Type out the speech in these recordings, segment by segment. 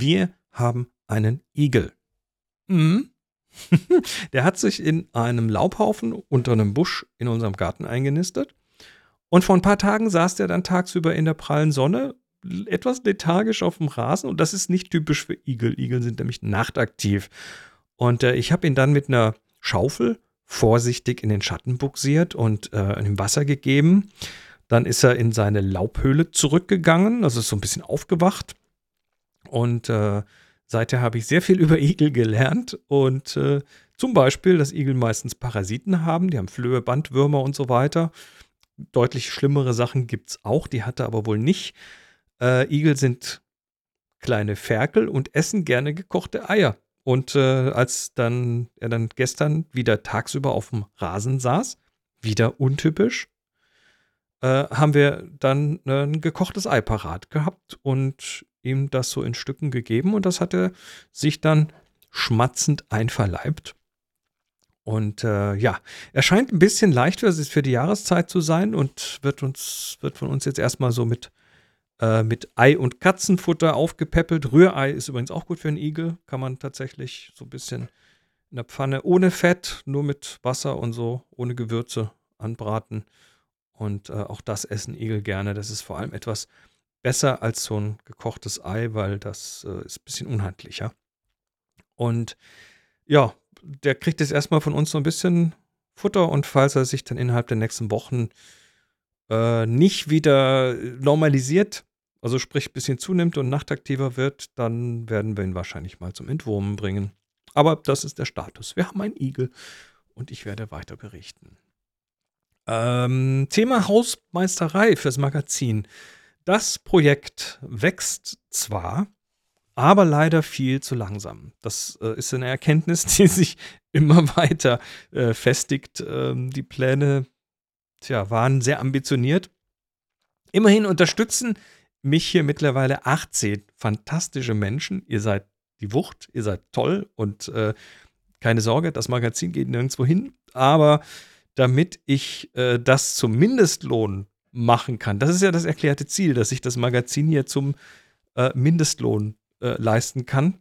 Wir haben einen Igel. Mhm. Der hat sich in einem Laubhaufen unter einem Busch in unserem Garten eingenistet. Und vor ein paar Tagen saß der dann tagsüber in der prallen Sonne, etwas lethargisch auf dem Rasen. Und das ist nicht typisch für Igel. Igel sind nämlich nachtaktiv. Und äh, ich habe ihn dann mit einer Schaufel vorsichtig in den Schatten buxiert und äh, ihm Wasser gegeben. Dann ist er in seine Laubhöhle zurückgegangen, also ist so ein bisschen aufgewacht. Und äh, seither habe ich sehr viel über Igel gelernt und äh, zum Beispiel, dass Igel meistens Parasiten haben, die haben Flöhe, Bandwürmer und so weiter. Deutlich schlimmere Sachen gibt es auch, die hat er aber wohl nicht. Äh, Igel sind kleine Ferkel und essen gerne gekochte Eier. Und äh, als dann er dann gestern wieder tagsüber auf dem Rasen saß, wieder untypisch, äh, haben wir dann äh, ein gekochtes Ei parat gehabt und ihm das so in Stücken gegeben und das hat er sich dann schmatzend einverleibt. Und äh, ja, er scheint ein bisschen leicht für, für die Jahreszeit zu sein und wird uns, wird von uns jetzt erstmal so mit, äh, mit Ei und Katzenfutter aufgepäppelt. Rührei ist übrigens auch gut für einen Igel. Kann man tatsächlich so ein bisschen in der Pfanne ohne Fett, nur mit Wasser und so, ohne Gewürze anbraten. Und äh, auch das essen Igel gerne. Das ist vor allem etwas besser als so ein gekochtes Ei, weil das äh, ist ein bisschen unhandlicher. Und ja, der kriegt jetzt erstmal von uns so ein bisschen Futter und falls er sich dann innerhalb der nächsten Wochen äh, nicht wieder normalisiert, also sprich ein bisschen zunimmt und nachtaktiver wird, dann werden wir ihn wahrscheinlich mal zum Entwurmen bringen. Aber das ist der Status. Wir haben einen Igel und ich werde weiter berichten. Ähm, Thema Hausmeisterei fürs Magazin. Das Projekt wächst zwar, aber leider viel zu langsam. Das äh, ist eine Erkenntnis, die sich immer weiter äh, festigt. Ähm, die Pläne tja, waren sehr ambitioniert. Immerhin unterstützen mich hier mittlerweile 18 fantastische Menschen. Ihr seid die Wucht, ihr seid toll und äh, keine Sorge, das Magazin geht nirgendwo hin. Aber damit ich äh, das zum Mindestlohn machen kann. Das ist ja das erklärte Ziel, dass ich das Magazin hier zum äh, Mindestlohn äh, leisten kann.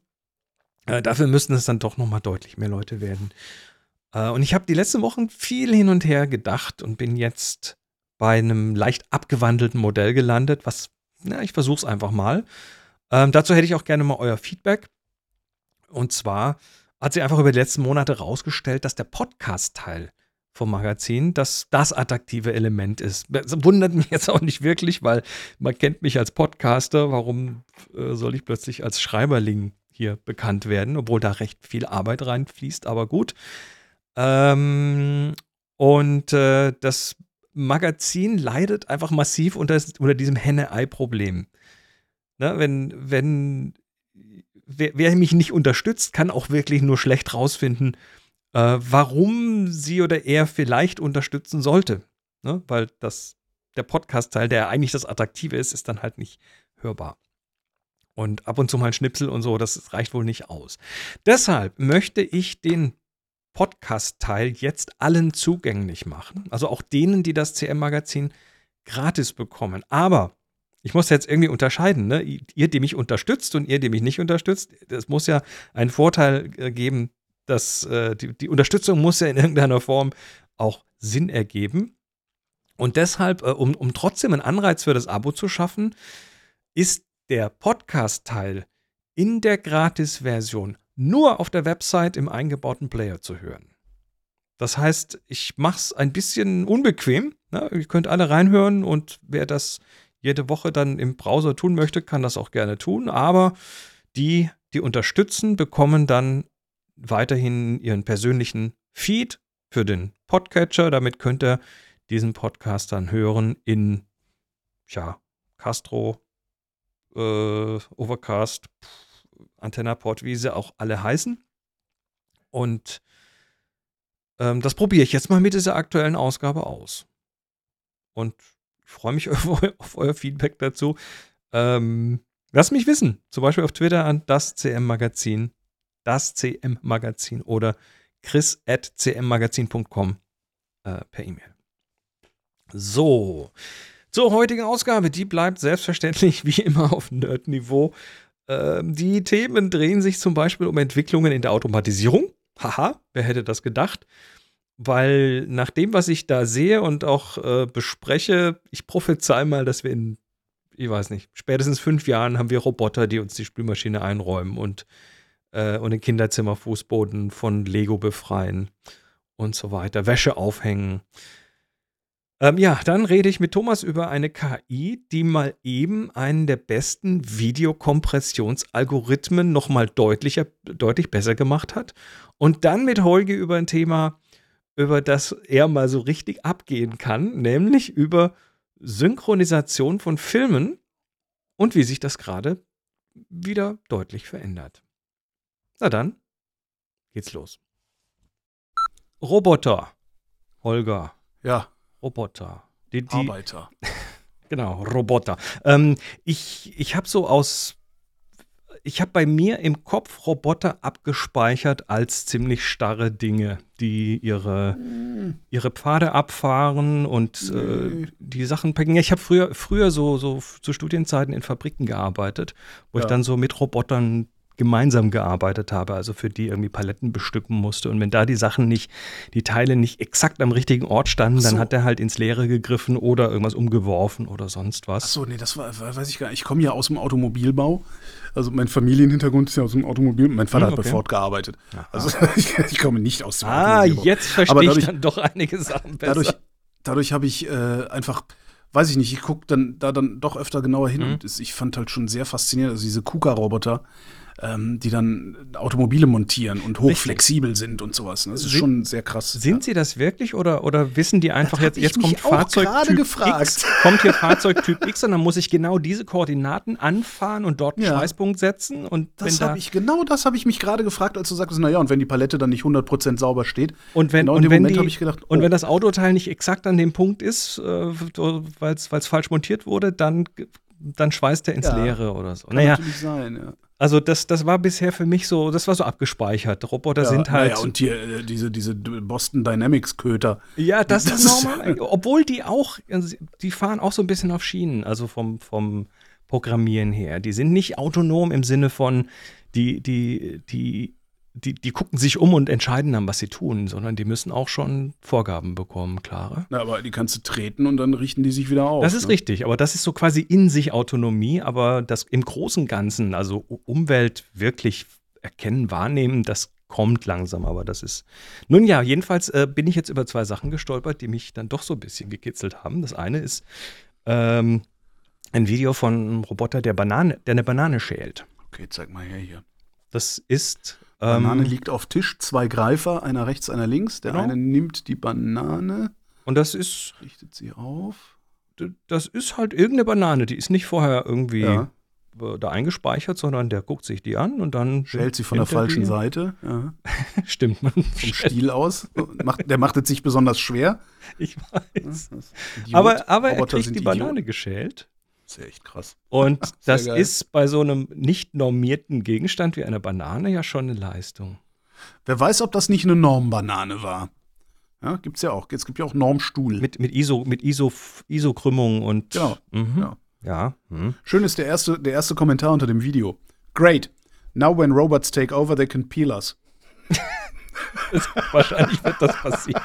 Äh, dafür müssen es dann doch noch mal deutlich mehr Leute werden. Äh, und ich habe die letzten Wochen viel hin und her gedacht und bin jetzt bei einem leicht abgewandelten Modell gelandet, was, na, ich versuche es einfach mal. Ähm, dazu hätte ich auch gerne mal euer Feedback. Und zwar hat sich einfach über die letzten Monate rausgestellt, dass der Podcast-Teil vom Magazin, dass das attraktive Element ist. Das wundert mich jetzt auch nicht wirklich, weil man kennt mich als Podcaster. Warum äh, soll ich plötzlich als Schreiberling hier bekannt werden, obwohl da recht viel Arbeit reinfließt, aber gut. Ähm, und äh, das Magazin leidet einfach massiv unter, unter diesem Henne-Ei-Problem. Ne, wenn, wenn wer, wer, mich nicht unterstützt, kann auch wirklich nur schlecht rausfinden, äh, warum sie oder er vielleicht unterstützen sollte. Ne? Weil das, der Podcast-Teil, der eigentlich das Attraktive ist, ist dann halt nicht hörbar. Und ab und zu mal ein Schnipsel und so, das reicht wohl nicht aus. Deshalb möchte ich den Podcast-Teil jetzt allen zugänglich machen. Also auch denen, die das CM-Magazin gratis bekommen. Aber ich muss jetzt irgendwie unterscheiden, ne? Ihr, die mich unterstützt und ihr, die mich nicht unterstützt. Es muss ja einen Vorteil äh, geben, das, äh, die, die Unterstützung muss ja in irgendeiner Form auch Sinn ergeben. Und deshalb, äh, um, um trotzdem einen Anreiz für das Abo zu schaffen, ist der Podcast-Teil in der Gratis-Version nur auf der Website im eingebauten Player zu hören. Das heißt, ich mache es ein bisschen unbequem. Ne? Ihr könnt alle reinhören und wer das jede Woche dann im Browser tun möchte, kann das auch gerne tun. Aber die, die unterstützen, bekommen dann weiterhin ihren persönlichen Feed für den Podcatcher. Damit könnt ihr diesen Podcast dann hören in ja, Castro, äh, Overcast, AntennaPod, wie sie auch alle heißen. Und ähm, das probiere ich jetzt mal mit dieser aktuellen Ausgabe aus. Und ich freue mich auf, auf, euer Feedback dazu. Ähm, lasst mich wissen, zum Beispiel auf Twitter an das CM Magazin das CM-Magazin oder chris.cmmagazin.com äh, per E-Mail. So, zur heutigen Ausgabe. Die bleibt selbstverständlich wie immer auf Nerd-Niveau. Ähm, die Themen drehen sich zum Beispiel um Entwicklungen in der Automatisierung. Haha, wer hätte das gedacht? Weil nach dem, was ich da sehe und auch äh, bespreche, ich prophezei mal, dass wir in, ich weiß nicht, spätestens fünf Jahren haben wir Roboter, die uns die Spülmaschine einräumen und, äh, und den Kinderzimmerfußboden von Lego befreien und so weiter, Wäsche aufhängen. Ähm, ja, dann rede ich mit Thomas über eine KI, die mal eben einen der besten Videokompressionsalgorithmen nochmal deutlicher, deutlich besser gemacht hat. Und dann mit Holge über ein Thema, über das er mal so richtig abgehen kann, nämlich über Synchronisation von Filmen und wie sich das gerade wieder deutlich verändert. Na dann, geht's los. Roboter. Holger. Ja. Roboter. Die, die Arbeiter. genau, Roboter. Ähm, ich ich habe so aus. Ich habe bei mir im Kopf Roboter abgespeichert als ziemlich starre Dinge, die ihre, mm. ihre Pfade abfahren und nee. äh, die Sachen packen. Ich habe früher, früher so, so zu Studienzeiten in Fabriken gearbeitet, wo ja. ich dann so mit Robotern gemeinsam gearbeitet habe, also für die irgendwie Paletten bestücken musste. Und wenn da die Sachen nicht, die Teile nicht exakt am richtigen Ort standen, so. dann hat er halt ins Leere gegriffen oder irgendwas umgeworfen oder sonst was. Ach so, nee, das war, weiß ich gar nicht. Ich komme ja aus dem Automobilbau. Also mein Familienhintergrund ist ja aus dem Automobil. Mein Vater hm, okay. hat bei Ford gearbeitet. Aha. Also ich, ich, komme nicht aus dem ah, Automobilbau. Ah, jetzt verstehe ich dann doch einige Sachen besser. Dadurch, dadurch habe ich äh, einfach weiß ich nicht, ich gucke dann da dann doch öfter genauer hin mhm. und ich fand halt schon sehr faszinierend, also diese KUKA-Roboter, ähm, die dann Automobile montieren und hochflexibel sind und sowas. Das ist schon sehr krass. Sind ja. sie das wirklich oder, oder wissen die einfach jetzt, jetzt kommt Fahrzeugtyp gefragt. X, kommt hier Fahrzeugtyp X und dann muss ich genau diese Koordinaten anfahren und dort einen ja. Schweißpunkt setzen und das habe ich genau das habe ich mich gerade gefragt, als du sagst, naja, und wenn die Palette dann nicht 100% sauber steht. Und wenn, genau und wenn Moment die, gedacht, oh. und wenn das Autoteil nicht exakt an dem Punkt ist, äh, weil es falsch montiert wurde, dann dann schweißt er ins ja, Leere oder so. Kann naja, natürlich sein, ja. Also das, das war bisher für mich so, das war so abgespeichert. Roboter ja, sind halt. Ja, und hier, äh, diese, diese Boston Dynamics Köter. Ja, das, das ist normal. Obwohl die auch, also die fahren auch so ein bisschen auf Schienen, also vom, vom Programmieren her. Die sind nicht autonom im Sinne von, die, die, die die, die gucken sich um und entscheiden dann, was sie tun, sondern die müssen auch schon Vorgaben bekommen, klare. Na, aber die kannst du treten und dann richten die sich wieder auf. Das ist ne? richtig, aber das ist so quasi in sich Autonomie, aber das im großen Ganzen, also Umwelt wirklich erkennen, wahrnehmen, das kommt langsam, aber das ist. Nun ja, jedenfalls äh, bin ich jetzt über zwei Sachen gestolpert, die mich dann doch so ein bisschen gekitzelt haben. Das eine ist ähm, ein Video von einem Roboter, der Banane, der eine Banane schält. Okay, zeig mal her hier. Das ist Banane ähm, liegt auf Tisch, zwei Greifer, einer rechts, einer links. Der genau. eine nimmt die Banane. Und das ist. Richtet sie auf. Das ist halt irgendeine Banane, die ist nicht vorher irgendwie ja. da eingespeichert, sondern der guckt sich die an und dann. Schält sie von der falschen die. Seite. Ja. Stimmt man. Vom Stiel aus. Macht, der macht es sich besonders schwer. Ich weiß. Ja, aber, aber er kriegt die Banane Idiot. geschält. Das ist ja echt krass. Und das geil. ist bei so einem nicht normierten Gegenstand wie einer Banane ja schon eine Leistung. Wer weiß, ob das nicht eine Normbanane war. Ja, gibt's ja auch. Es gibt ja auch Normstuhl. Mit, mit ISO, mit ISO, ISO-Krümmung und. Genau. Mhm. Ja. ja. Mhm. Schön ist der erste, der erste Kommentar unter dem Video. Great. Now when robots take over, they can peel us. wahrscheinlich wird das passieren.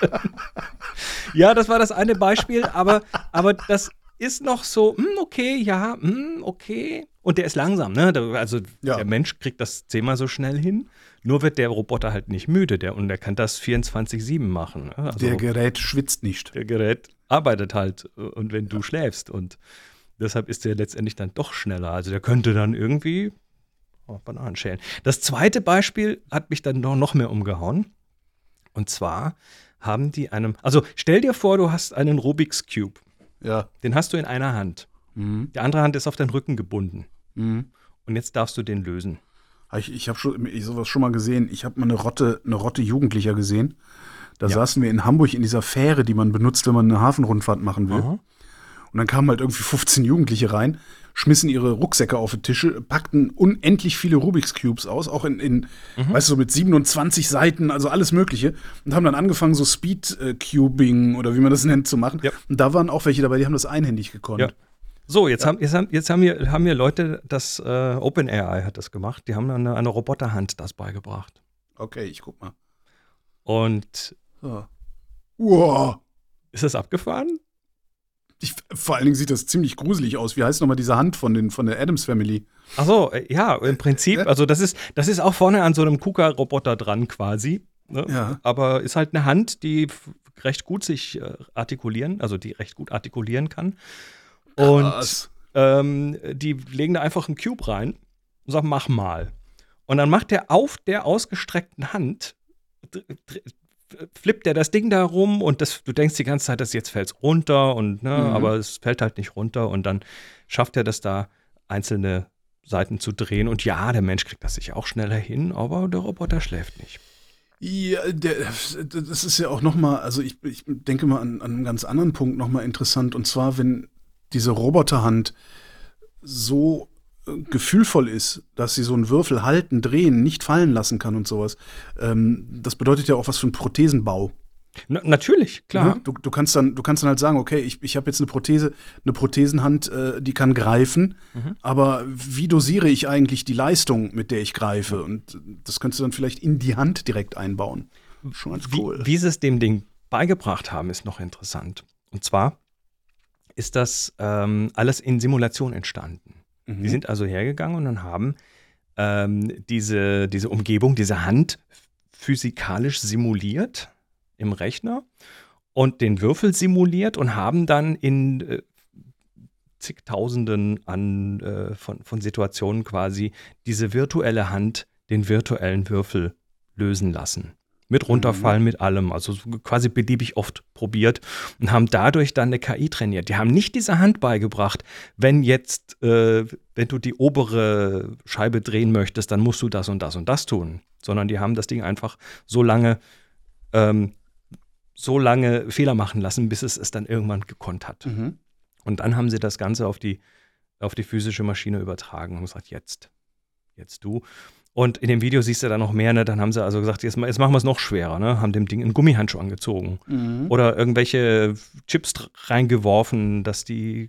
ja, das war das eine Beispiel, aber, aber das ist noch so, hm, okay, ja, hm, okay. Und der ist langsam, ne? Also ja. der Mensch kriegt das zehnmal so schnell hin. Nur wird der Roboter halt nicht müde, der und der kann das 24-7 machen. Ne? Also, der Gerät schwitzt nicht. Der Gerät arbeitet halt äh, und wenn ja. du schläfst und deshalb ist der letztendlich dann doch schneller. Also der könnte dann irgendwie oh, Bananen schälen. Das zweite Beispiel hat mich dann noch, noch mehr umgehauen. Und zwar haben die einem, also stell dir vor, du hast einen Rubik's Cube. Ja. Den hast du in einer Hand. Mhm. Die andere Hand ist auf deinen Rücken gebunden. Mhm. Und jetzt darfst du den lösen. Ich, ich habe schon, ich sowas schon mal gesehen. Ich habe mal eine Rotte, eine Rotte Jugendlicher gesehen. Da ja. saßen wir in Hamburg in dieser Fähre, die man benutzt, wenn man eine Hafenrundfahrt machen will. Aha. Und dann kamen halt irgendwie 15 Jugendliche rein, schmissen ihre Rucksäcke auf die Tische, packten unendlich viele Rubik's Cubes aus, auch in, in mhm. weißt du, so mit 27 Seiten, also alles Mögliche, und haben dann angefangen, so Speed-Cubing oder wie man das nennt, zu machen. Ja. Und da waren auch welche dabei, die haben das einhändig gekonnt. Ja. So, jetzt, ja. haben, jetzt, haben, jetzt haben, wir, haben wir Leute, das äh, OpenAI hat das gemacht, die haben eine, eine Roboterhand das beigebracht. Okay, ich guck mal. Und so. wow. ist das abgefahren? Ich, vor allen Dingen sieht das ziemlich gruselig aus. Wie heißt nochmal diese Hand von, den, von der Adams Family? Ach so, äh, ja, im Prinzip, also das ist, das ist auch vorne an so einem KUKA-Roboter dran quasi. Ne? Ja. Aber ist halt eine Hand, die recht gut sich äh, artikulieren, also die recht gut artikulieren kann. Und ähm, die legen da einfach einen Cube rein und sagen, mach mal. Und dann macht er auf der ausgestreckten Hand, flippt er das Ding da rum und das, du denkst die ganze Zeit, dass jetzt fällt es runter und ne, mhm. aber es fällt halt nicht runter und dann schafft er das da einzelne Seiten zu drehen und ja, der Mensch kriegt das sich auch schneller hin, aber der Roboter schläft nicht. Ja, der, das ist ja auch nochmal, also ich, ich denke mal an, an einen ganz anderen Punkt nochmal interessant und zwar, wenn diese Roboterhand so gefühlvoll ist, dass sie so einen Würfel halten, drehen, nicht fallen lassen kann und sowas. Ähm, das bedeutet ja auch was für einen Prothesenbau. Na, natürlich, klar. Ja, du, du, kannst dann, du kannst dann halt sagen, okay, ich, ich habe jetzt eine Prothese, eine Prothesenhand, äh, die kann greifen, mhm. aber wie dosiere ich eigentlich die Leistung, mit der ich greife? Und das könntest du dann vielleicht in die Hand direkt einbauen. Schon ganz cool. Wie, wie sie es dem Ding beigebracht haben, ist noch interessant. Und zwar ist das ähm, alles in Simulation entstanden. Mhm. Die sind also hergegangen und haben ähm, diese, diese Umgebung, diese Hand physikalisch simuliert im Rechner und den Würfel simuliert und haben dann in äh, zigtausenden an, äh, von, von Situationen quasi diese virtuelle Hand den virtuellen Würfel lösen lassen. Mit runterfallen, mhm. mit allem. Also quasi beliebig oft probiert und haben dadurch dann eine KI trainiert. Die haben nicht diese Hand beigebracht, wenn jetzt, äh, wenn du die obere Scheibe drehen möchtest, dann musst du das und das und das tun. Sondern die haben das Ding einfach so lange, ähm, so lange Fehler machen lassen, bis es es dann irgendwann gekonnt hat. Mhm. Und dann haben sie das Ganze auf die, auf die physische Maschine übertragen und gesagt, jetzt, jetzt du. Und in dem Video siehst du dann noch mehr, ne? Dann haben sie also gesagt, jetzt, jetzt machen wir es noch schwerer, ne? Haben dem Ding einen Gummihandschuh angezogen. Mhm. Oder irgendwelche Chips reingeworfen, dass die,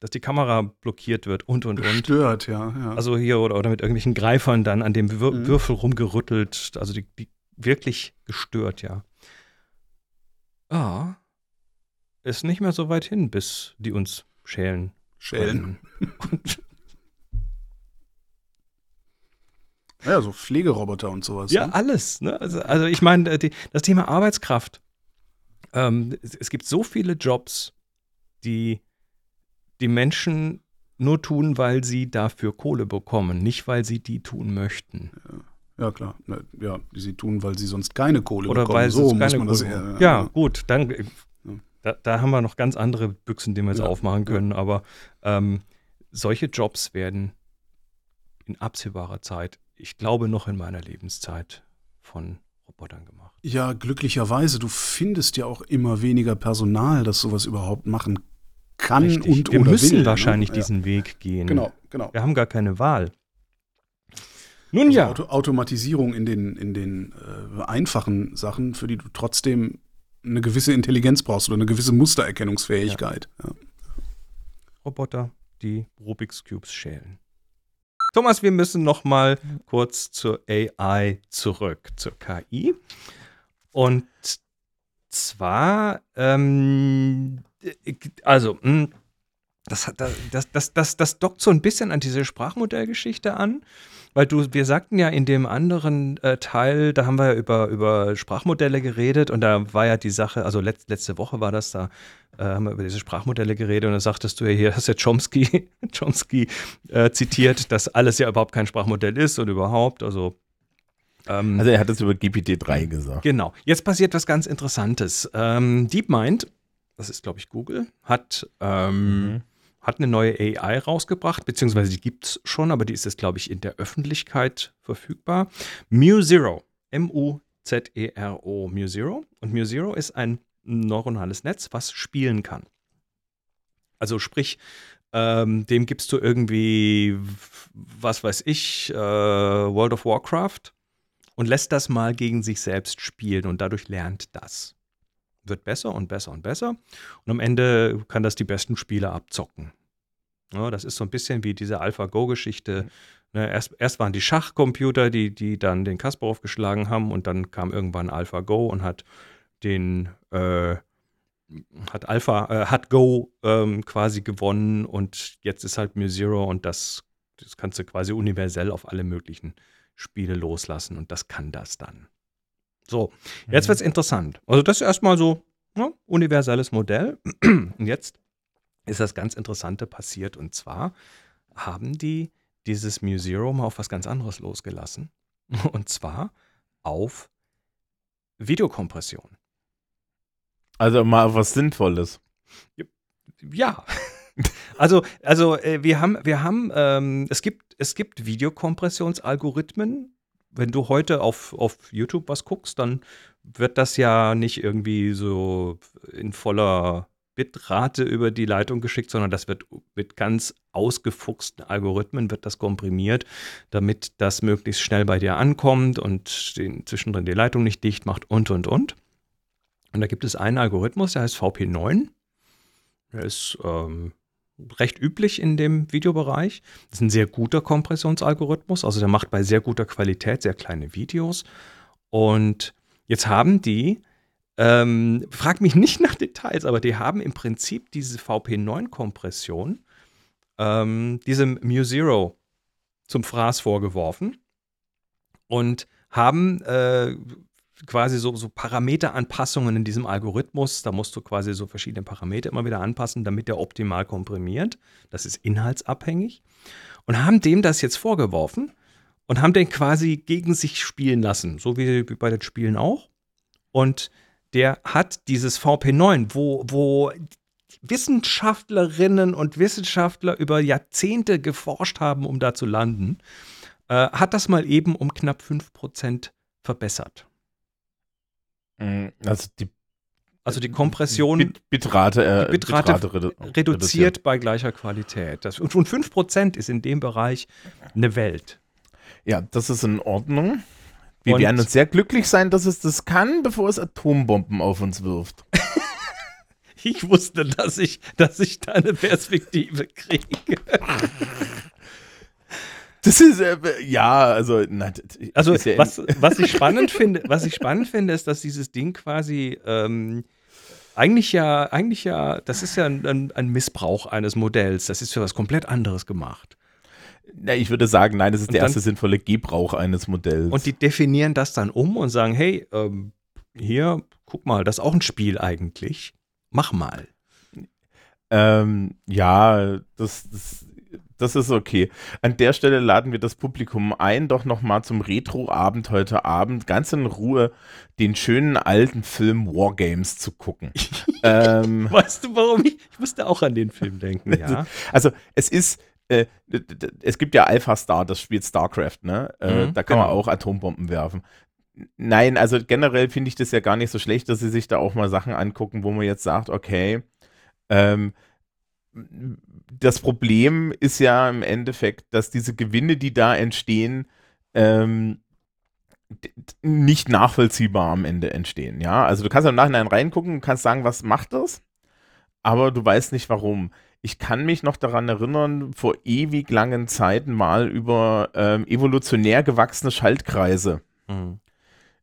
dass die Kamera blockiert wird und und und. Stört, ja, ja. Also hier oder, oder mit irgendwelchen Greifern dann an dem Wir mhm. Würfel rumgerüttelt. Also die, die wirklich gestört, ja. Ah. Ist nicht mehr so weit hin, bis die uns schälen. Schälen. Ja, so Pflegeroboter und sowas. Ja, ne? alles. Ne? Also, also ich meine, äh, das Thema Arbeitskraft. Ähm, es, es, gibt so viele Jobs, die die Menschen nur tun, weil sie dafür Kohle bekommen, nicht weil sie die tun möchten. Ja, ja klar. Ja, die sie tun, weil sie sonst keine Kohle Oder bekommen. Weil so muss man das eher, ja, ja, gut, dann äh, da, da, haben wir noch ganz andere Büchsen, die wir jetzt aufmachen können, aber ähm, solche Jobs werden in absehbarer Zeit ich glaube, noch in meiner Lebenszeit von Robotern gemacht. Ja, glücklicherweise, du findest ja auch immer weniger Personal, das sowas überhaupt machen kann Richtig. und Wir oder müssen will, ne? wahrscheinlich ne? diesen ja. Weg gehen. Genau, genau. Wir haben gar keine Wahl. Nun also ja. Auto Automatisierung in den, in den äh, einfachen Sachen, für die du trotzdem eine gewisse Intelligenz brauchst oder eine gewisse Mustererkennungsfähigkeit. Ja. Ja. Roboter, die Rubik's Cubes schälen. Thomas, wir müssen noch mal kurz zur AI zurück, zur KI. Und zwar, ähm, also, hm, das, das, das, das, das dockt so ein bisschen an diese Sprachmodellgeschichte an. Weil du, wir sagten ja in dem anderen äh, Teil, da haben wir ja über, über Sprachmodelle geredet und da war ja die Sache, also letzt, letzte Woche war das, da äh, haben wir über diese Sprachmodelle geredet und da sagtest du ja hier, hast ja Chomsky, Chomsky äh, zitiert, dass alles ja überhaupt kein Sprachmodell ist und überhaupt, also ähm, also er hat es über GPT-3 gesagt. Genau. Jetzt passiert was ganz Interessantes. Ähm, DeepMind, das ist glaube ich Google, hat ähm, mhm hat eine neue AI rausgebracht, beziehungsweise die gibt es schon, aber die ist jetzt, glaube ich, in der Öffentlichkeit verfügbar. MuZero, M-U-Z-E-R-O, MuZero. Und MuZero ist ein neuronales Netz, was spielen kann. Also sprich, ähm, dem gibst du irgendwie, was weiß ich, äh, World of Warcraft und lässt das mal gegen sich selbst spielen und dadurch lernt das wird besser und besser und besser. Und am Ende kann das die besten Spiele abzocken. Ja, das ist so ein bisschen wie diese AlphaGo-Geschichte. Ne, erst, erst waren die Schachcomputer, die, die dann den Kasparov geschlagen haben und dann kam irgendwann AlphaGo und hat den äh, hat Alpha, äh, hat Go ähm, quasi gewonnen und jetzt ist halt MuZero und das, das kannst du quasi universell auf alle möglichen Spiele loslassen und das kann das dann. So, jetzt mhm. wird es interessant. Also das ist erstmal so ne, universelles Modell. Und jetzt ist das ganz Interessante passiert und zwar haben die dieses mal auf was ganz anderes losgelassen. Und zwar auf Videokompression. Also mal was Sinnvolles. Ja. Also, also äh, wir haben, wir haben, ähm, es gibt, es gibt Videokompressionsalgorithmen. Wenn du heute auf, auf YouTube was guckst, dann wird das ja nicht irgendwie so in voller Bitrate über die Leitung geschickt, sondern das wird mit ganz ausgefuchsten Algorithmen wird das komprimiert, damit das möglichst schnell bei dir ankommt und den, zwischendrin die Leitung nicht dicht macht und und und. Und da gibt es einen Algorithmus, der heißt VP9. Der ist ähm, recht üblich in dem Videobereich. Das ist ein sehr guter Kompressionsalgorithmus, also der macht bei sehr guter Qualität sehr kleine Videos. Und jetzt haben die, ähm, frag mich nicht nach Details, aber die haben im Prinzip diese VP9-Kompression ähm, diesem MuZero zum Fraß vorgeworfen und haben äh, quasi so, so Parameteranpassungen in diesem Algorithmus. Da musst du quasi so verschiedene Parameter immer wieder anpassen, damit der optimal komprimiert. Das ist inhaltsabhängig. Und haben dem das jetzt vorgeworfen und haben den quasi gegen sich spielen lassen, so wie bei den Spielen auch. Und der hat dieses VP9, wo, wo Wissenschaftlerinnen und Wissenschaftler über Jahrzehnte geforscht haben, um da zu landen, äh, hat das mal eben um knapp 5% verbessert. Mhm, also die also die Kompression. Bit Bitrate, äh, die Bitrate, Bitrate redu reduziert, reduziert bei gleicher Qualität. Das, und 5% ist in dem Bereich eine Welt. Ja, das ist in Ordnung. Wir und werden uns sehr glücklich sein, dass es das kann, bevor es Atombomben auf uns wirft. ich wusste, dass ich, dass ich da eine Perspektive kriege. Das ist äh, ja, also na, also ja was, was ich spannend finde, was ich spannend finde, ist, dass dieses Ding quasi ähm, eigentlich ja, eigentlich ja, das ist ja ein, ein, Missbrauch eines Modells. Das ist für was komplett anderes gemacht. Na, ich würde sagen, nein, das ist und der dann, erste sinnvolle Gebrauch eines Modells. Und die definieren das dann um und sagen, hey, ähm, hier, guck mal, das ist auch ein Spiel eigentlich. Mach mal. Ähm, ja, das, das das ist okay. An der Stelle laden wir das Publikum ein, doch nochmal zum Retro-Abend heute Abend ganz in Ruhe den schönen alten Film Wargames zu gucken. ähm, weißt du, warum ich? Ich musste auch an den Film denken, ja. Also, es ist. Äh, es gibt ja Alpha Star, das spielt StarCraft, ne? Äh, mhm, da kann genau. man auch Atombomben werfen. Nein, also generell finde ich das ja gar nicht so schlecht, dass sie sich da auch mal Sachen angucken, wo man jetzt sagt, okay, ähm, das Problem ist ja im Endeffekt, dass diese Gewinne, die da entstehen, ähm, nicht nachvollziehbar am Ende entstehen. Ja, also du kannst im Nachhinein reingucken und kannst sagen, was macht das, aber du weißt nicht warum. Ich kann mich noch daran erinnern, vor ewig langen Zeiten mal über ähm, evolutionär gewachsene Schaltkreise mhm.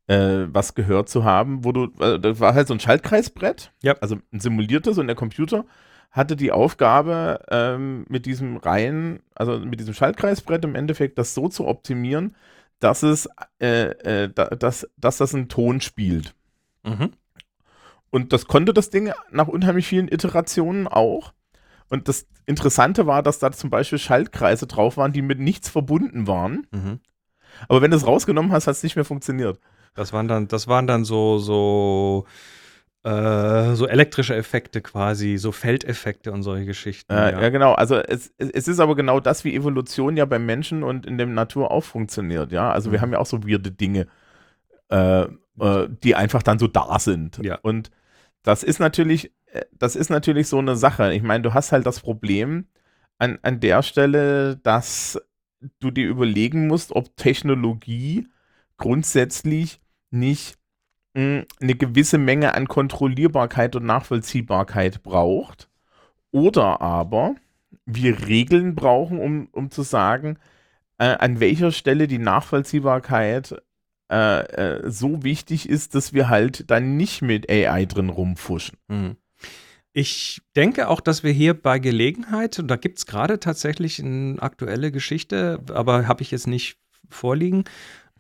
äh, was gehört zu haben, wo du, äh, das war halt so ein Schaltkreisbrett, ja. also ein simuliertes und der Computer hatte die Aufgabe, ähm, mit diesem Reihen, also mit diesem Schaltkreisbrett im Endeffekt das so zu optimieren, dass es, äh, äh, da, dass, dass das einen Ton spielt. Mhm. Und das konnte das Ding nach unheimlich vielen Iterationen auch. Und das Interessante war, dass da zum Beispiel Schaltkreise drauf waren, die mit nichts verbunden waren. Mhm. Aber wenn du es rausgenommen hast, hat es nicht mehr funktioniert. Das waren dann, das waren dann so, so äh, so elektrische Effekte quasi, so Feldeffekte und solche Geschichten. Äh, ja. ja. genau. Also es, es ist aber genau das, wie Evolution ja beim Menschen und in der Natur auch funktioniert. Ja, also mhm. wir haben ja auch so weirde Dinge, äh, äh, die einfach dann so da sind. Ja. Und das ist natürlich, äh, das ist natürlich so eine Sache. Ich meine, du hast halt das Problem an, an der Stelle, dass du dir überlegen musst, ob Technologie grundsätzlich nicht eine gewisse Menge an Kontrollierbarkeit und Nachvollziehbarkeit braucht. Oder aber, wir Regeln brauchen, um, um zu sagen, äh, an welcher Stelle die Nachvollziehbarkeit äh, äh, so wichtig ist, dass wir halt dann nicht mit AI drin rumfuschen. Mhm. Ich denke auch, dass wir hier bei Gelegenheit, und da gibt es gerade tatsächlich eine aktuelle Geschichte, aber habe ich jetzt nicht vorliegen,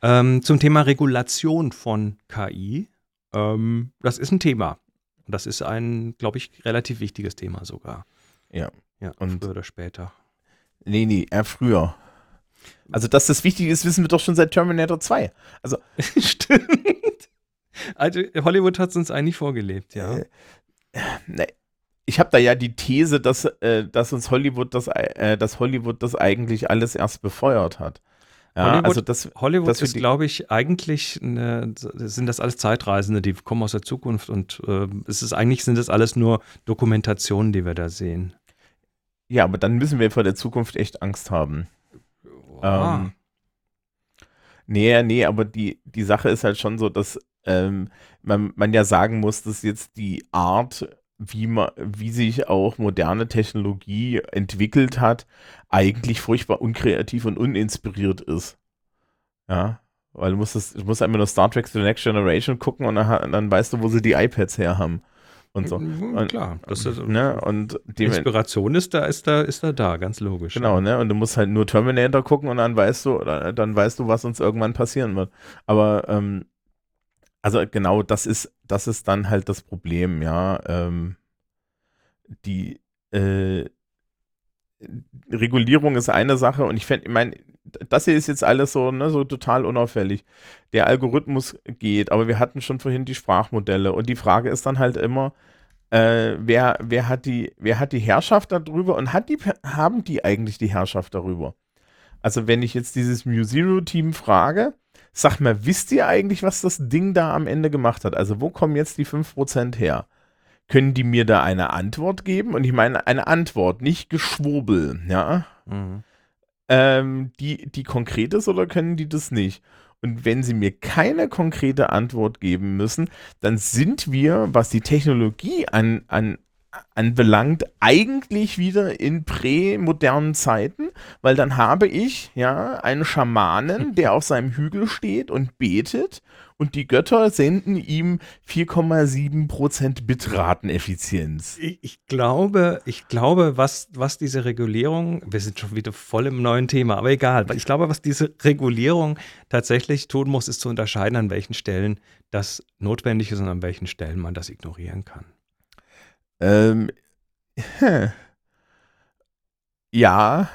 ähm, zum Thema Regulation von KI. Ähm, das ist ein Thema. Das ist ein, glaube ich, relativ wichtiges Thema sogar. Ja. Ja, und früher oder später. Nee, nee, eher früher. Also, dass das wichtig ist, wissen wir doch schon seit Terminator 2. Also, Stimmt. Also, Hollywood hat es uns eigentlich vorgelebt, ja. Äh, nee. Ich habe da ja die These, dass, äh, dass uns Hollywood das, äh, dass Hollywood das eigentlich alles erst befeuert hat. Ja, Hollywood, also das, Hollywood das ist, glaube ich, eigentlich eine, sind das alles Zeitreisende, die kommen aus der Zukunft und äh, es ist eigentlich sind das alles nur Dokumentationen, die wir da sehen. Ja, aber dann müssen wir vor der Zukunft echt Angst haben. Ähm, nee, nee, aber die, die Sache ist halt schon so, dass ähm, man, man ja sagen muss, dass jetzt die Art, wie, man, wie sich auch moderne Technologie entwickelt hat, eigentlich furchtbar unkreativ und uninspiriert ist. Ja, weil du musst, das, du musst einfach nur Star Trek The Next Generation gucken und dann, dann weißt du, wo sie die iPads her haben und so. Mhm, und, Klar, das ist, ne, und die Inspiration ist da, ist da, ist da, da, ganz logisch. Genau, ne, und du musst halt nur Terminator gucken und dann weißt du, dann weißt du, was uns irgendwann passieren wird. Aber ähm, also genau, das ist, das ist dann halt das Problem, ja. Ähm, die äh, Regulierung ist eine Sache und ich fände, ich meine, das hier ist jetzt alles so, ne, so total unauffällig. Der Algorithmus geht, aber wir hatten schon vorhin die Sprachmodelle und die Frage ist dann halt immer, äh, wer, wer, hat die, wer hat die Herrschaft darüber und hat die, haben die eigentlich die Herrschaft darüber? Also wenn ich jetzt dieses MuZero-Team frage, sag mal, wisst ihr eigentlich, was das Ding da am Ende gemacht hat? Also wo kommen jetzt die 5% her? Können die mir da eine Antwort geben? Und ich meine eine Antwort, nicht Geschwurbel, ja? Mhm ähm, die, die konkret ist oder können die das nicht? Und wenn sie mir keine konkrete Antwort geben müssen, dann sind wir, was die Technologie an, an, anbelangt, eigentlich wieder in prämodernen Zeiten, weil dann habe ich ja einen Schamanen, der auf seinem Hügel steht und betet und die Götter senden ihm 4,7% Bitrateneffizienz. Ich, ich, glaube, ich glaube, was, was diese Regulierung, wir sind schon wieder voll im neuen Thema, aber egal, ich glaube, was diese Regulierung tatsächlich tun muss, ist zu unterscheiden, an welchen Stellen das notwendig ist und an welchen Stellen man das ignorieren kann. Ähm, ja,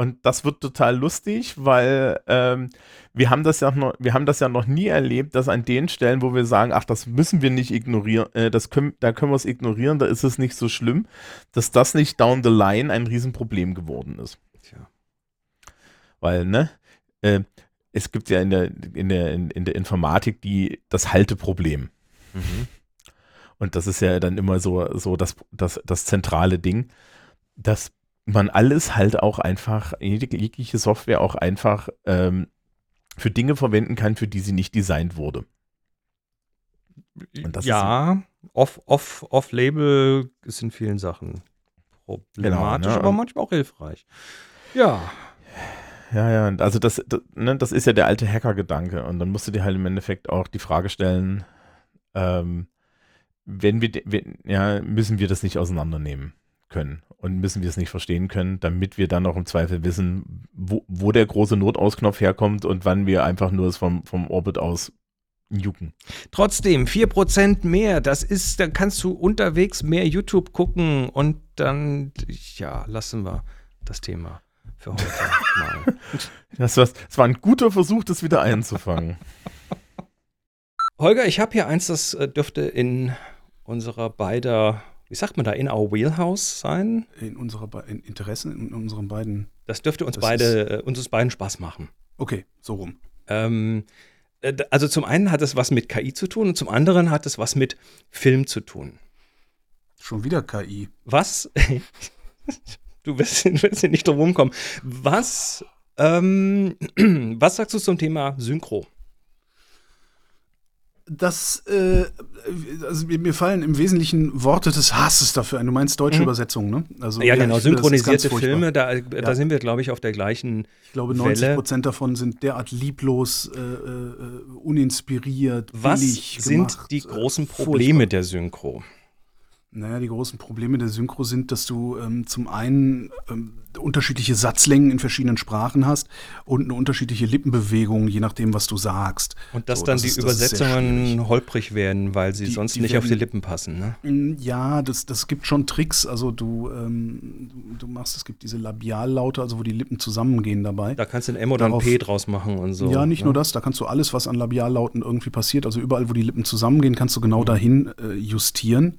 und das wird total lustig, weil ähm, wir haben das ja noch, wir haben das ja noch nie erlebt, dass an den Stellen, wo wir sagen, ach, das müssen wir nicht ignorieren, äh, das können, da können wir es ignorieren, da ist es nicht so schlimm, dass das nicht down the line ein Riesenproblem geworden ist. Tja. Weil, ne, äh, es gibt ja in der, in der, in, in der Informatik die, das Halteproblem. Mhm. Und das ist ja dann immer so, so das, das, das zentrale Ding, dass man alles halt auch einfach, jegliche Software auch einfach ähm, für Dinge verwenden kann, für die sie nicht designt wurde. ja, off, off, off Label ist in vielen Sachen problematisch, genau, ne? aber manchmal auch hilfreich. Ja. Ja, ja, also das, das, ne, das ist ja der alte Hacker-Gedanke. Und dann musst du dir halt im Endeffekt auch die Frage stellen, ähm, wenn wir, ja, müssen wir das nicht auseinandernehmen können und müssen wir es nicht verstehen können, damit wir dann auch im Zweifel wissen, wo, wo der große Notausknopf herkommt und wann wir einfach nur es vom, vom Orbit aus jucken. Trotzdem, 4% mehr, das ist, dann kannst du unterwegs mehr YouTube gucken und dann, ja, lassen wir das Thema für heute mal. Das, war, das war ein guter Versuch, das wieder einzufangen. Holger, ich habe hier eins, das äh, dürfte in unserer beider wie sagt man da, in our wheelhouse sein? In unserer Be in Interessen, in unseren beiden. Das dürfte uns das beide, äh, uns beiden Spaß machen. Okay, so rum. Ähm, äh, also zum einen hat es was mit KI zu tun und zum anderen hat es was mit Film zu tun. Schon wieder KI. Was? du wirst, wirst nicht drum rumkommen. Was, ähm, was sagst du zum Thema Synchro? Das, äh, also mir fallen im Wesentlichen Worte des Hasses dafür ein. Du meinst deutsche mhm. Übersetzung, ne? Also, ja, genau, synchronisierte Filme, da, ja. da sind wir, glaube ich, auf der gleichen Ich glaube, 90 Prozent davon sind derart lieblos, äh, äh, uninspiriert, Was sind gemacht, die großen Probleme furchtbar. der Synchro? Naja, die großen Probleme der Synchro sind, dass du ähm, zum einen ähm, unterschiedliche Satzlängen in verschiedenen Sprachen hast und eine unterschiedliche Lippenbewegung, je nachdem, was du sagst. Und dass so, dann das die ist, Übersetzungen holprig werden, weil sie die, sonst die nicht werden, auf die Lippen passen, ne? Mm, ja, das, das gibt schon Tricks. Also du, ähm, du machst, es gibt diese Labiallaute, also wo die Lippen zusammengehen dabei. Da kannst du ein M oder Darauf, ein P draus machen und so. Ja, nicht ne? nur das, da kannst du alles, was an Labiallauten irgendwie passiert, also überall, wo die Lippen zusammengehen, kannst du genau dahin äh, justieren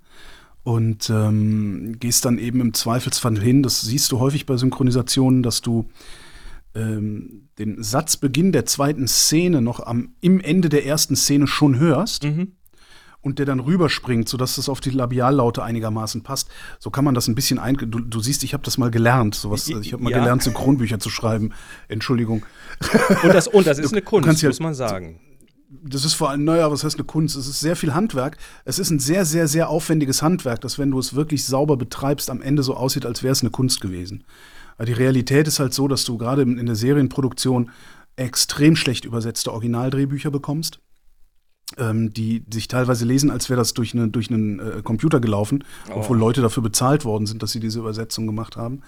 und ähm, gehst dann eben im Zweifelsfall hin, das siehst du häufig bei Synchronisationen, dass du ähm, den Satzbeginn der zweiten Szene noch am, im Ende der ersten Szene schon hörst. Mhm. Und der dann rüberspringt, sodass das auf die Labiallaute einigermaßen passt. So kann man das ein bisschen ein. Du, du siehst, ich habe das mal gelernt. Sowas, ich habe mal ja. gelernt, Synchronbücher zu schreiben. Entschuldigung. Und das, und das ist eine Kunst, muss man sagen das ist vor allem, naja, was heißt eine Kunst? Es ist sehr viel Handwerk. Es ist ein sehr, sehr, sehr aufwendiges Handwerk, das, wenn du es wirklich sauber betreibst, am Ende so aussieht, als wäre es eine Kunst gewesen. Aber die Realität ist halt so, dass du gerade in der Serienproduktion extrem schlecht übersetzte Originaldrehbücher bekommst, ähm, die sich teilweise lesen, als wäre das durch, eine, durch einen äh, Computer gelaufen, oh. obwohl Leute dafür bezahlt worden sind, dass sie diese Übersetzung gemacht haben.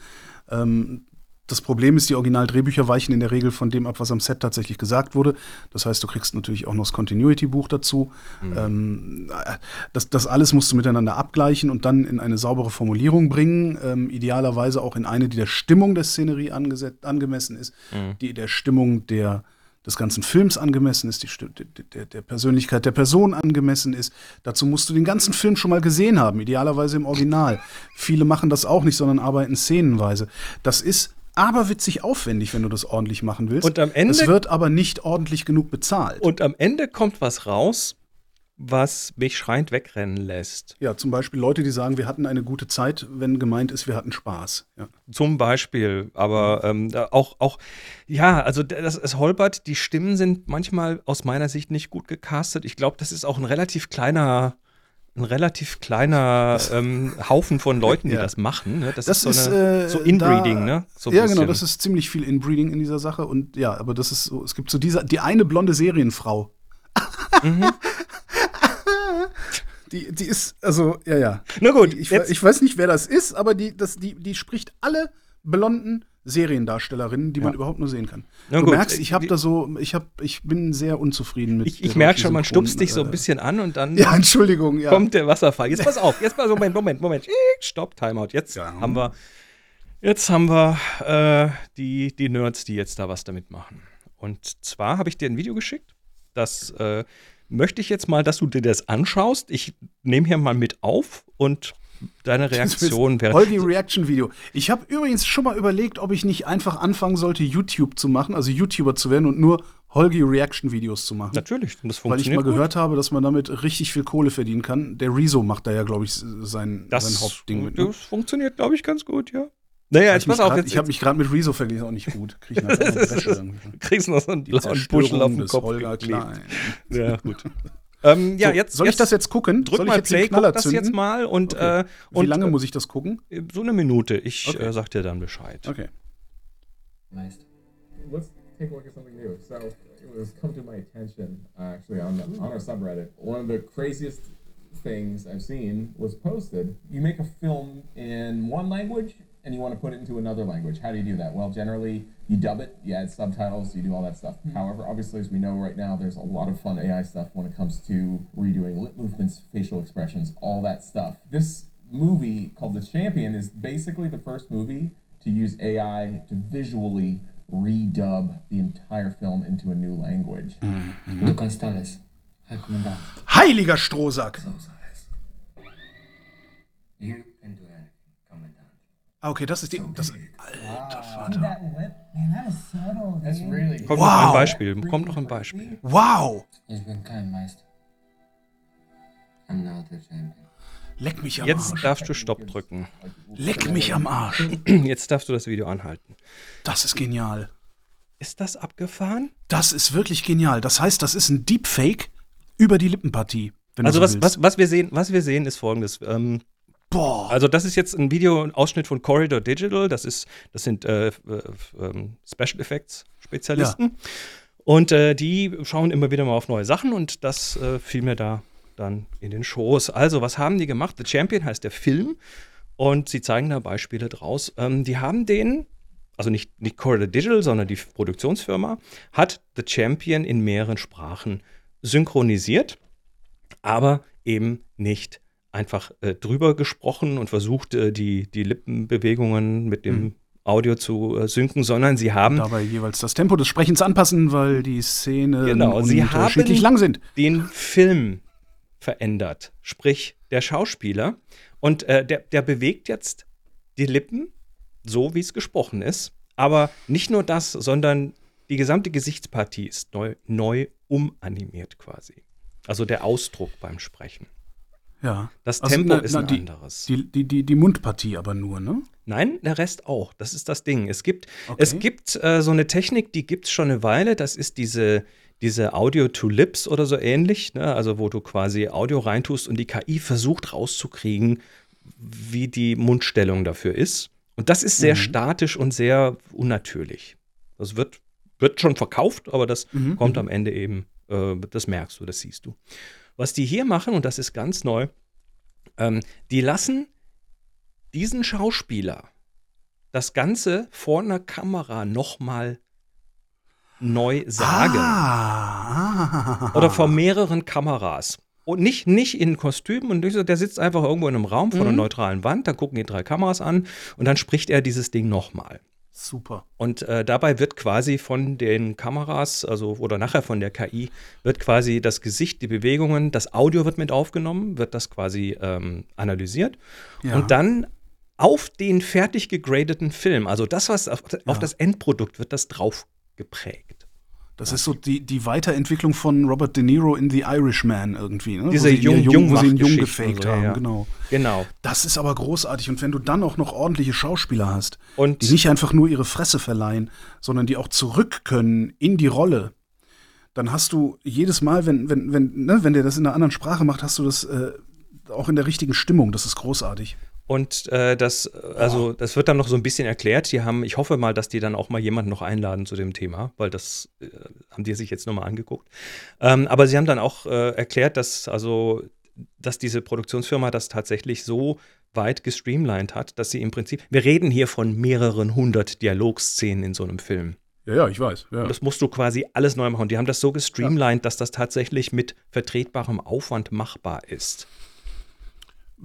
Ähm, das Problem ist, die Originaldrehbücher weichen in der Regel von dem ab, was am Set tatsächlich gesagt wurde. Das heißt, du kriegst natürlich auch noch das Continuity-Buch dazu. Mhm. Ähm, das, das alles musst du miteinander abgleichen und dann in eine saubere Formulierung bringen. Ähm, idealerweise auch in eine, die der Stimmung der Szenerie angemessen ist, mhm. die der Stimmung der, des ganzen Films angemessen ist, die der, der Persönlichkeit der Person angemessen ist. Dazu musst du den ganzen Film schon mal gesehen haben, idealerweise im Original. Viele machen das auch nicht, sondern arbeiten szenenweise. Das ist aber witzig aufwendig, wenn du das ordentlich machen willst. Und am Ende. Es wird aber nicht ordentlich genug bezahlt. Und am Ende kommt was raus, was mich schreiend wegrennen lässt. Ja, zum Beispiel Leute, die sagen, wir hatten eine gute Zeit, wenn gemeint ist, wir hatten Spaß. Ja. Zum Beispiel, aber ähm, auch, auch, ja, also das, es holpert, die Stimmen sind manchmal aus meiner Sicht nicht gut gecastet. Ich glaube, das ist auch ein relativ kleiner ein relativ kleiner ähm, Haufen von Leuten, die ja. das machen. Ne? Das, das, ist so, eine, äh, so Inbreeding, da, ne? So ja, genau, das ist ziemlich viel Inbreeding in dieser Sache. Und ja, aber das ist so, es gibt so diese, die eine blonde Serienfrau. Mhm. die, die ist, also, ja, ja. Na gut. Ich, ich, weiß nicht, wer das ist, aber die, das, die, die spricht alle blonden Seriendarstellerinnen, die ja. man überhaupt nur sehen kann. Na du gut, merkst, ich habe da so, ich habe, ich bin sehr unzufrieden mit. Ich, ich merke schon, man stupst dich so ein bisschen an und dann ja, Entschuldigung, ja. kommt der Wasserfall. Jetzt pass auf, jetzt mal so, Moment, Moment, Moment, stopp, Timeout. Jetzt ja. haben wir, jetzt haben wir äh, die, die Nerds, die jetzt da was damit machen. Und zwar habe ich dir ein Video geschickt, das äh, möchte ich jetzt mal, dass du dir das anschaust. Ich nehme hier mal mit auf und deine Reaktion wäre. Holgi Reaction Video. Ich habe übrigens schon mal überlegt, ob ich nicht einfach anfangen sollte, YouTube zu machen, also YouTuber zu werden und nur Holgi Reaction Videos zu machen. Natürlich, das funktioniert. Weil ich mal gut. gehört habe, dass man damit richtig viel Kohle verdienen kann. Der Rezo macht da ja, glaube ich, sein, das, sein Hauptding mit. Ne? Das funktioniert, glaube ich, ganz gut, ja. Naja, jetzt pass auf. Grad, ich habe mich gerade mit Rezo verglichen, auch nicht gut. Krieg ich noch so einen Buschel auf den Kopf. Holger Klein. Ja, gut. Ähm, ja, so, jetzt, soll jetzt, ich das jetzt gucken? Drück soll mal Play, guck das zünden? jetzt mal und, okay. äh, und Wie lange äh, muss ich das gucken? So eine Minute. Ich okay. äh, sag dir dann Bescheid. Okay. Nice. Let's take a look at something new. So it was come to my attention actually on, the, on our subreddit. One of the craziest things I've seen was posted. You make a film in one language and you want to put it into another language. How do you do that? Well, generally you dub it, you add subtitles, you do all that stuff. Mm-hmm. However, obviously, as we know right now, there's a lot of fun AI stuff when it comes to redoing lip movements, facial expressions, all that stuff. This movie called The Champion is basically the first movie to use AI to visually redub the entire film into a new language. Mm-hmm. Heiliger Strohsack! You can do Ah, okay, das ist die. Das, alter Vater. Kommt wow. noch ein Beispiel. Kommt noch ein Beispiel. Wow! Leck mich am Jetzt Arsch. Jetzt darfst du Stopp drücken. Leck mich am Arsch. Jetzt darfst du das Video anhalten. Das ist genial. Ist das abgefahren? Das ist wirklich genial. Das heißt, das ist ein Deepfake über die Lippenpartie. also was, was, was, wir sehen, was wir sehen, ist folgendes. Ähm, Boah. Also das ist jetzt ein Video-Ausschnitt von Corridor Digital. Das ist, das sind äh, äh, ähm, Special Effects Spezialisten. Ja. Und äh, die schauen immer wieder mal auf neue Sachen und das äh, fiel mir da dann in den Schoß. Also, was haben die gemacht? The Champion heißt der Film und sie zeigen da Beispiele draus. Ähm, die haben den, also nicht, nicht Corridor Digital, sondern die Produktionsfirma, hat The Champion in mehreren Sprachen synchronisiert, aber eben nicht einfach äh, drüber gesprochen und versucht, äh, die, die Lippenbewegungen mit dem mhm. Audio zu äh, synken, sondern sie haben dabei jeweils das Tempo des Sprechens anpassen, weil die Szene genau, unterschiedlich lang sind. Den Film verändert, sprich der Schauspieler und äh, der, der bewegt jetzt die Lippen so, wie es gesprochen ist, aber nicht nur das, sondern die gesamte Gesichtspartie ist neu, neu umanimiert quasi. Also der Ausdruck beim Sprechen. Ja. Das also, Tempo also, na, ist ein die, anderes. Die, die, die, die Mundpartie aber nur, ne? Nein, der Rest auch. Das ist das Ding. Es gibt, okay. es gibt äh, so eine Technik, die gibt es schon eine Weile. Das ist diese, diese Audio to Lips oder so ähnlich. Ne? Also, wo du quasi Audio reintust und die KI versucht rauszukriegen, wie die Mundstellung dafür ist. Und das ist sehr mhm. statisch und sehr unnatürlich. Das wird, wird schon verkauft, aber das mhm. kommt mhm. am Ende eben, äh, das merkst du, das siehst du. Was die hier machen, und das ist ganz neu, ähm, die lassen diesen Schauspieler das Ganze vor einer Kamera nochmal neu sagen. Ah. Oder vor mehreren Kameras. Und nicht, nicht in Kostümen und der sitzt einfach irgendwo in einem Raum vor einer mhm. neutralen Wand, dann gucken die drei Kameras an und dann spricht er dieses Ding nochmal. Super. Und äh, dabei wird quasi von den Kameras, also oder nachher von der KI, wird quasi das Gesicht, die Bewegungen, das Audio wird mit aufgenommen, wird das quasi ähm, analysiert. Ja. Und dann auf den fertig gegradeten Film, also das, was auf, ja. auf das Endprodukt wird das drauf geprägt. Das ist so die, die Weiterentwicklung von Robert De Niro in The Irishman irgendwie. Ne? Diese wo jung, jung, wo sie ihn jung gefaked so, haben, ja. genau. Genau. Das ist aber großartig. Und wenn du dann auch noch ordentliche Schauspieler hast, und die nicht einfach nur ihre Fresse verleihen, sondern die auch zurück können in die Rolle, dann hast du jedes Mal, wenn, wenn, wenn, ne, wenn der das in einer anderen Sprache macht, hast du das äh, auch in der richtigen Stimmung. Das ist großartig. Und äh, das, also das wird dann noch so ein bisschen erklärt. Die haben, ich hoffe mal, dass die dann auch mal jemanden noch einladen zu dem Thema, weil das äh, haben die sich jetzt nochmal angeguckt. Ähm, aber sie haben dann auch äh, erklärt, dass also, dass diese Produktionsfirma das tatsächlich so weit gestreamlined hat, dass sie im Prinzip, wir reden hier von mehreren hundert Dialogszenen in so einem Film. Ja, ja, ich weiß. Ja. Das musst du quasi alles neu machen. Die haben das so gestreamlined, ja. dass das tatsächlich mit vertretbarem Aufwand machbar ist.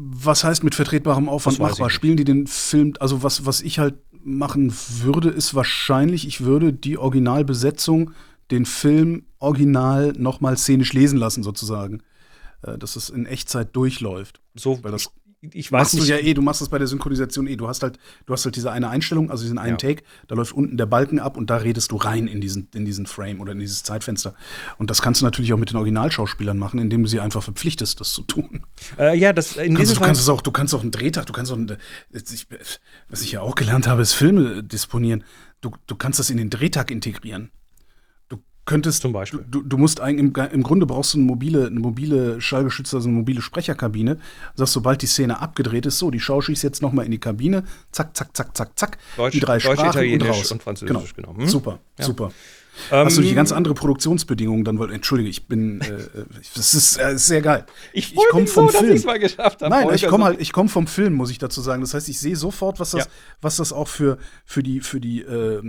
Was heißt mit vertretbarem Aufwand machbar? Spielen die den Film, also was, was ich halt machen würde, ist wahrscheinlich, ich würde die Originalbesetzung, den Film original nochmal szenisch lesen lassen, sozusagen. Äh, dass es in Echtzeit durchläuft. So, weil das ich weiß machst nicht. du ja eh, du machst das bei der Synchronisation eh. Du hast halt, du hast halt diese eine Einstellung, also diesen einen ja. Take, da läuft unten der Balken ab und da redest du rein in diesen, in diesen Frame oder in dieses Zeitfenster. Und das kannst du natürlich auch mit den Originalschauspielern machen, indem du sie einfach verpflichtest, das zu tun. Äh, ja, das in kannst, du, kannst es auch, du kannst auch einen Drehtag, du kannst auch, einen, was ich ja auch gelernt habe, ist Filme disponieren. Du, du kannst das in den Drehtag integrieren könntest zum Beispiel. Du, du musst eigentlich im, im, Grunde brauchst du eine mobile, eine mobile Schallgeschützte, also eine mobile Sprecherkabine. Sagst, sobald die Szene abgedreht ist, so, die schaue ich jetzt nochmal in die Kabine, zack, zack, zack, zack, zack. Deutsch, die drei Deutsch, Sprachen Italienisch und, raus. und Französisch, genau. genau. Hm? Super, ja. super. Ähm, Hast du nicht ganz andere Produktionsbedingungen dann wollte? Entschuldige, ich bin, äh, das ist, äh, sehr geil. Ich, ich komme vom so, Film. Dass mal geschafft habe. Nein, ich komme halt, ich komme vom Film, muss ich dazu sagen. Das heißt, ich sehe sofort, was das, ja. was das auch für, für die, für die äh,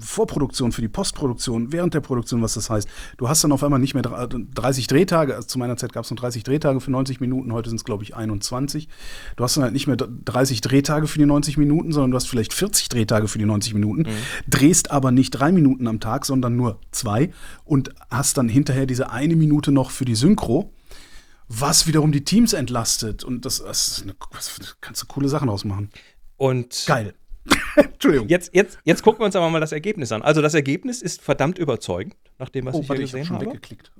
Vorproduktion, für die Postproduktion, während der Produktion, was das heißt. Du hast dann auf einmal nicht mehr 30 Drehtage. Also zu meiner Zeit gab es noch 30 Drehtage für 90 Minuten. Heute sind es glaube ich 21. Du hast dann halt nicht mehr 30 Drehtage für die 90 Minuten, sondern du hast vielleicht 40 Drehtage für die 90 Minuten. Mhm. Drehst aber nicht drei Minuten am Tag, sondern nur zwei und hast dann hinterher diese eine Minute noch für die Synchro, was wiederum die Teams entlastet. Und das, das, eine, das kannst du coole Sachen ausmachen. Und geil. Entschuldigung. Jetzt, jetzt, jetzt gucken wir uns aber mal das Ergebnis an. Also das Ergebnis ist verdammt überzeugend, nach dem, was oh, ich warte, hier gesehen ich hab schon habe. Weggeklickt.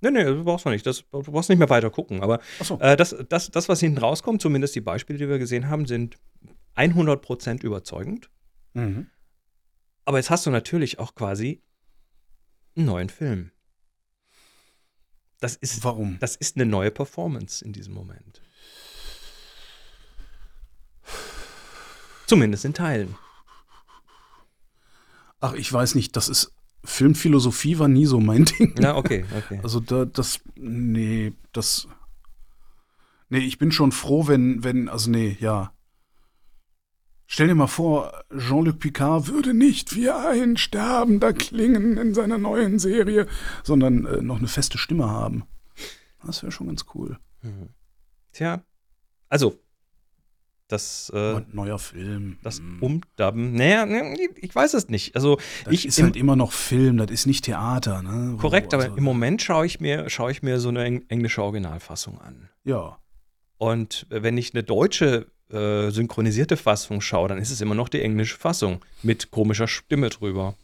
Nee, nee, du brauchst noch nicht. Das, du brauchst nicht mehr weiter gucken. Aber so. äh, das, das, das, was hinten rauskommt, zumindest die Beispiele, die wir gesehen haben, sind 100% überzeugend. Mhm. Aber jetzt hast du natürlich auch quasi einen neuen Film. Das ist, Warum? das ist eine neue Performance in diesem Moment. Zumindest in Teilen. Ach, ich weiß nicht, das ist. Filmphilosophie war nie so mein Ding. Ja, okay, okay. Also da, das, nee, das, nee, ich bin schon froh, wenn, wenn, also nee, ja. Stell dir mal vor, Jean-Luc Picard würde nicht wie ein sterbender klingen in seiner neuen Serie, sondern äh, noch eine feste Stimme haben. Das wäre schon ganz cool. Mhm. Tja, also, das, äh, Und neuer Film. das Hm. Umdubben, naja, nee, ich weiß es nicht. Also, Das ich ist im- halt immer noch Film, das ist nicht Theater, ne? Korrekt, aber also, im Moment schaue ich mir, schaue ich mir so eine eng- englische Originalfassung an. Ja. Und wenn ich eine deutsche äh, synchronisierte Fassung schaue, dann ist es immer noch die englische Fassung mit komischer Stimme drüber.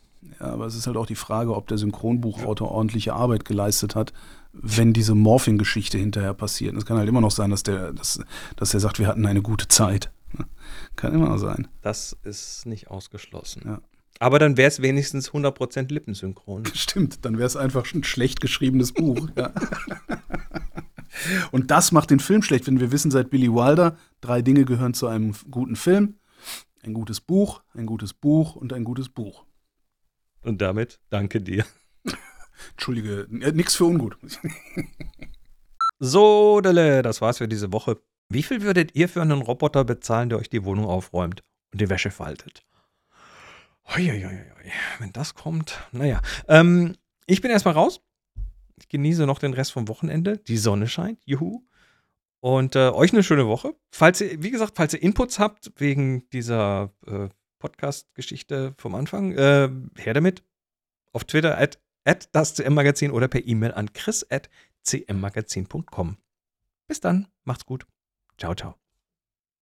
Ja, aber es ist halt auch die Frage, ob der Synchronbuchautor ordentliche Arbeit geleistet hat, wenn diese Morphing-Geschichte hinterher passiert. Es kann halt immer noch sein, dass der, dass, dass er sagt, wir hatten eine gute Zeit. Kann immer noch sein. Das ist nicht ausgeschlossen. Ja. Aber dann wäre es wenigstens 100% lippensynchron. Stimmt, dann wäre es einfach ein schlecht geschriebenes Buch. ja. Und das macht den Film schlecht, wenn wir wissen seit Billy Wilder, drei Dinge gehören zu einem guten Film. Ein gutes Buch, ein gutes Buch und ein gutes Buch. Und damit danke dir. Entschuldige, äh, nix für ungut. So, Dele, das war's für diese Woche. Wie viel würdet ihr für einen Roboter bezahlen, der euch die Wohnung aufräumt und die Wäsche faltet? Uiuiui, wenn das kommt, naja. Ähm, ich bin erstmal raus. Ich genieße noch den Rest vom Wochenende. Die Sonne scheint, juhu. Und äh, euch eine schöne Woche. Falls ihr, wie gesagt, falls ihr Inputs habt wegen dieser äh, Podcast-Geschichte vom Anfang, äh, her damit. Auf Twitter at, at das CM-Magazin oder per E-Mail an chris at cmmagazin.com. Bis dann, macht's gut. Ciao, ciao.